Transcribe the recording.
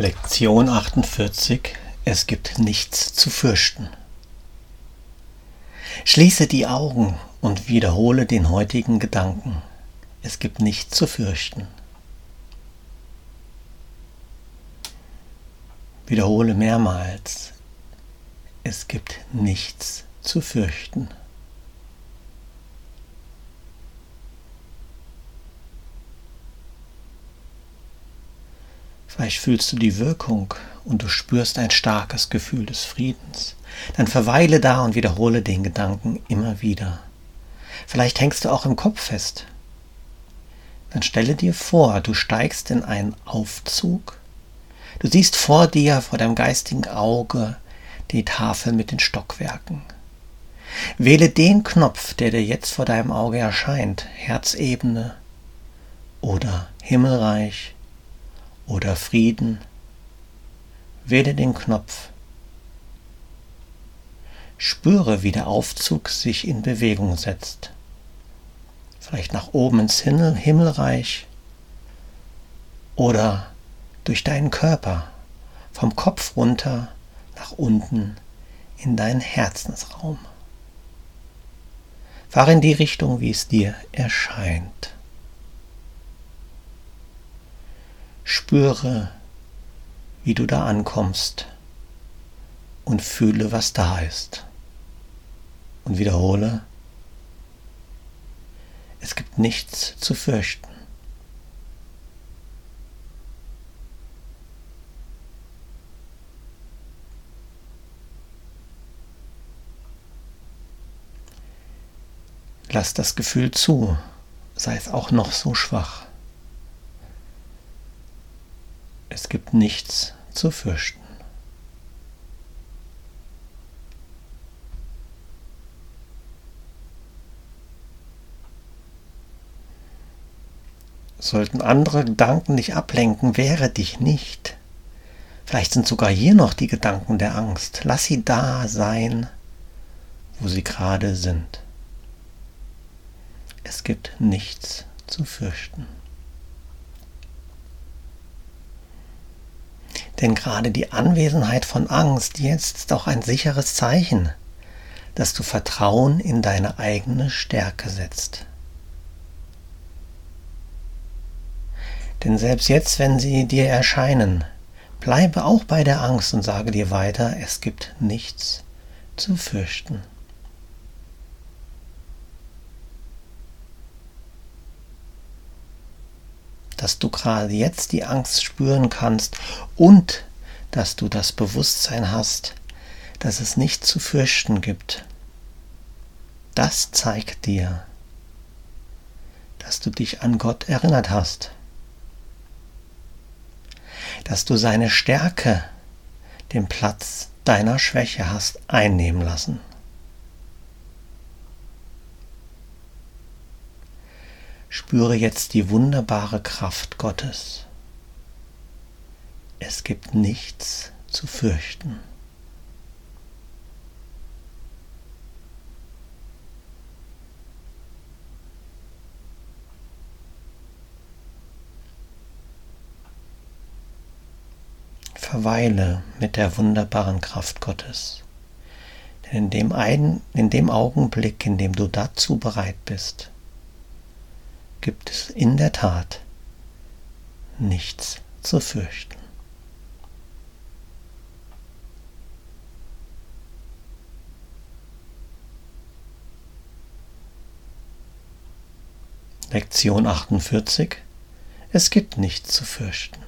Lektion 48 Es gibt nichts zu fürchten. Schließe die Augen und wiederhole den heutigen Gedanken. Es gibt nichts zu fürchten. Wiederhole mehrmals. Es gibt nichts zu fürchten. Vielleicht fühlst du die Wirkung und du spürst ein starkes Gefühl des Friedens. Dann verweile da und wiederhole den Gedanken immer wieder. Vielleicht hängst du auch im Kopf fest. Dann stelle dir vor, du steigst in einen Aufzug. Du siehst vor dir, vor deinem geistigen Auge, die Tafel mit den Stockwerken. Wähle den Knopf, der dir jetzt vor deinem Auge erscheint, Herzebene oder Himmelreich oder Frieden, wähle den Knopf. Spüre, wie der Aufzug sich in Bewegung setzt. Vielleicht nach oben ins Himmel, Himmelreich oder durch deinen Körper, vom Kopf runter nach unten in deinen Herzensraum. Fahr in die Richtung, wie es dir erscheint. Spüre, wie du da ankommst und fühle, was da ist. Und wiederhole, es gibt nichts zu fürchten. Lass das Gefühl zu, sei es auch noch so schwach. Es gibt nichts zu fürchten. Sollten andere Gedanken dich ablenken, wehre dich nicht. Vielleicht sind sogar hier noch die Gedanken der Angst. Lass sie da sein, wo sie gerade sind. Es gibt nichts zu fürchten. Denn gerade die Anwesenheit von Angst jetzt ist auch ein sicheres Zeichen, dass du Vertrauen in deine eigene Stärke setzt. Denn selbst jetzt, wenn sie dir erscheinen, bleibe auch bei der Angst und sage dir weiter, es gibt nichts zu fürchten. Dass du gerade jetzt die Angst spüren kannst und dass du das Bewusstsein hast, dass es nichts zu fürchten gibt. Das zeigt dir, dass du dich an Gott erinnert hast, dass du seine Stärke den Platz deiner Schwäche hast einnehmen lassen. Spüre jetzt die wunderbare Kraft Gottes. Es gibt nichts zu fürchten. Verweile mit der wunderbaren Kraft Gottes. Denn in dem, einen, in dem Augenblick, in dem du dazu bereit bist, gibt es in der Tat nichts zu fürchten. Lektion 48 Es gibt nichts zu fürchten.